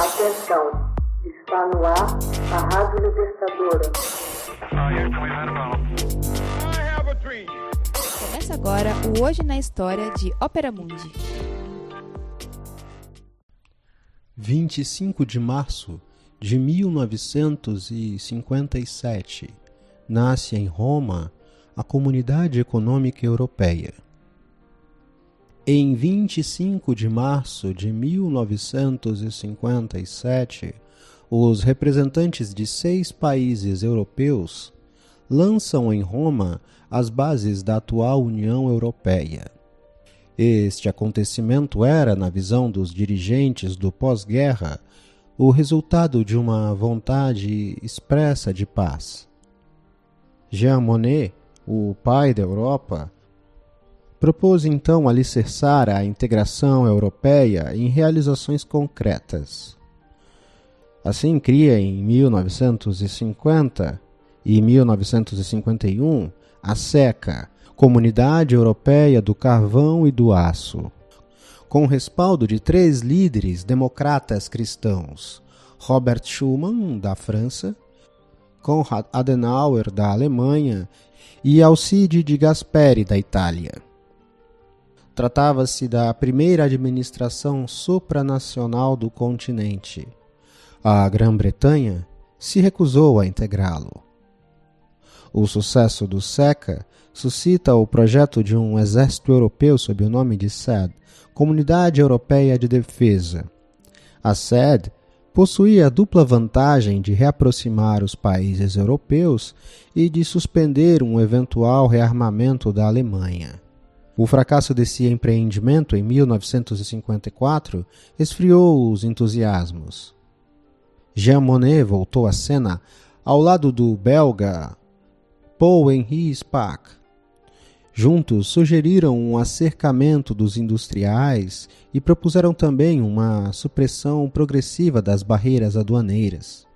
Atenção, está no ar a Rádio Libertadora. Começa agora o Hoje na História de Ópera Mundi. 25 de março de 1957 nasce em Roma a Comunidade Econômica Europeia. Em 25 de março de 1957, os representantes de seis países europeus lançam em Roma as bases da atual União Europeia. Este acontecimento era, na visão dos dirigentes do pós-guerra, o resultado de uma vontade expressa de paz. Jean Monnet, o pai da Europa, propôs então alicerçar a integração europeia em realizações concretas. Assim cria em 1950 e 1951 a SECA, Comunidade Europeia do Carvão e do Aço, com o respaldo de três líderes democratas cristãos: Robert Schuman, da França, Konrad Adenauer, da Alemanha, e Alcide de Gasperi, da Itália. Tratava-se da primeira administração supranacional do continente. A Grã-Bretanha se recusou a integrá-lo. O sucesso do SECA suscita o projeto de um exército europeu sob o nome de SED, Comunidade Europeia de Defesa. A SED possuía a dupla vantagem de reaproximar os países europeus e de suspender um eventual rearmamento da Alemanha. O fracasso desse empreendimento em 1954 esfriou os entusiasmos. Jean Monnet voltou à cena ao lado do belga Paul-Henri Spaak. Juntos sugeriram um acercamento dos industriais e propuseram também uma supressão progressiva das barreiras aduaneiras.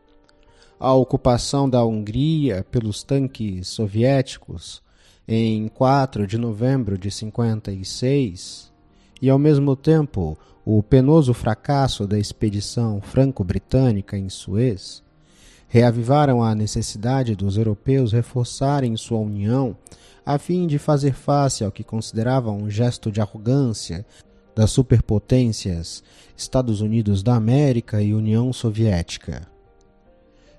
A ocupação da Hungria pelos tanques soviéticos em 4 de novembro de 56 e, ao mesmo tempo, o penoso fracasso da expedição franco-britânica em Suez reavivaram a necessidade dos europeus reforçarem sua união a fim de fazer face ao que consideravam um gesto de arrogância das superpotências Estados Unidos da América e União Soviética.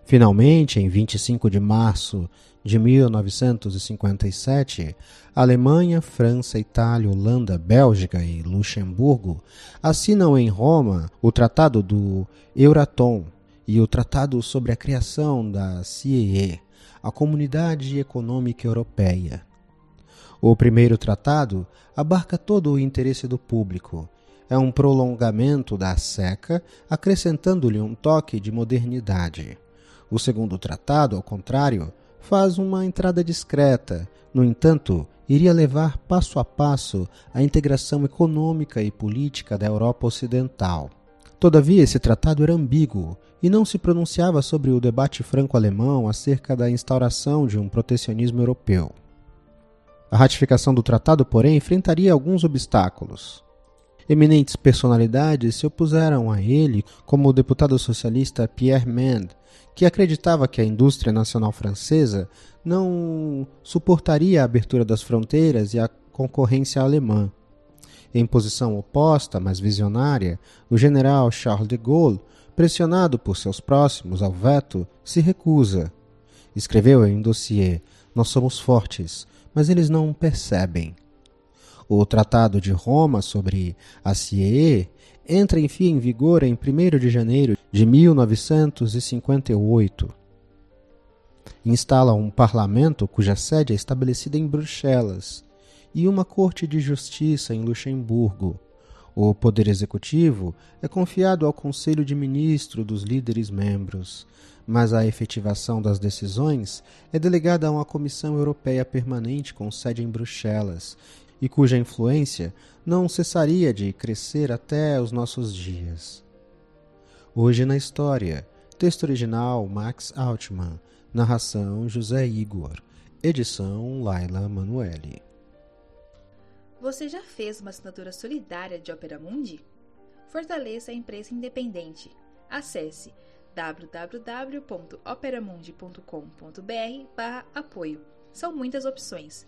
Finalmente, em 25 de março de 1957, Alemanha, França, Itália, Holanda, Bélgica e Luxemburgo assinam em Roma o Tratado do Euratom e o Tratado sobre a criação da CEE, a Comunidade Econômica Europeia. O primeiro tratado abarca todo o interesse do público. É um prolongamento da SECA, acrescentando-lhe um toque de modernidade. O segundo tratado, ao contrário, faz uma entrada discreta, no entanto, iria levar passo a passo a integração econômica e política da Europa Ocidental. Todavia, esse tratado era ambíguo e não se pronunciava sobre o debate franco-alemão acerca da instauração de um protecionismo europeu. A ratificação do tratado, porém, enfrentaria alguns obstáculos. Eminentes personalidades se opuseram a ele, como o deputado socialista Pierre Mende, que acreditava que a indústria nacional francesa não suportaria a abertura das fronteiras e a concorrência alemã. Em posição oposta, mas visionária, o general Charles de Gaulle, pressionado por seus próximos ao veto, se recusa. Escreveu em um dossiê: Nós somos fortes, mas eles não percebem. O Tratado de Roma sobre a CIE entra enfim em vigor em 1 de janeiro de 1958. Instala um parlamento cuja sede é estabelecida em Bruxelas e uma corte de justiça em Luxemburgo. O poder executivo é confiado ao Conselho de Ministros dos líderes membros, mas a efetivação das decisões é delegada a uma Comissão Europeia Permanente com sede em Bruxelas e cuja influência não cessaria de crescer até os nossos dias. Hoje na História, texto original Max Altman, narração José Igor, edição Laila Manuelle. Você já fez uma assinatura solidária de Opera Mundi? Fortaleça a imprensa independente acesse www.operamundi.com.br/apoio. São muitas opções.